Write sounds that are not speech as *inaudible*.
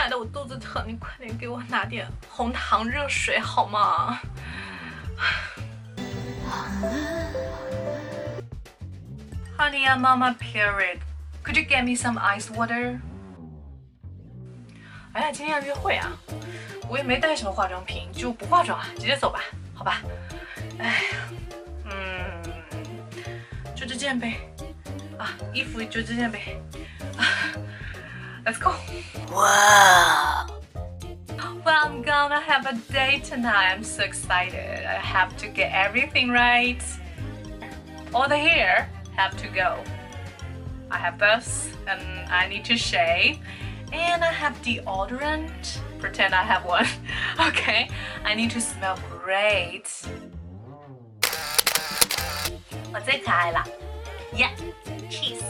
亲爱的，我肚子疼，你快点给我拿点红糖热水好吗？Honey, I'm on my period. Could you get me some ice water? 哎呀，今天要约会啊，我也没带什么化妆品，就不化妆了，直接走吧，好吧？哎呀，嗯，就这件呗，啊，衣服就这件呗，啊 ，Let's go。Wow. Well, I'm gonna have a date tonight. I'm so excited. I have to get everything right. All the hair have to go. I have this, and I need to shave. And I have deodorant. Pretend I have one. *laughs* Okay, I need to smell great. 我最可爱了，Yeah, cheese.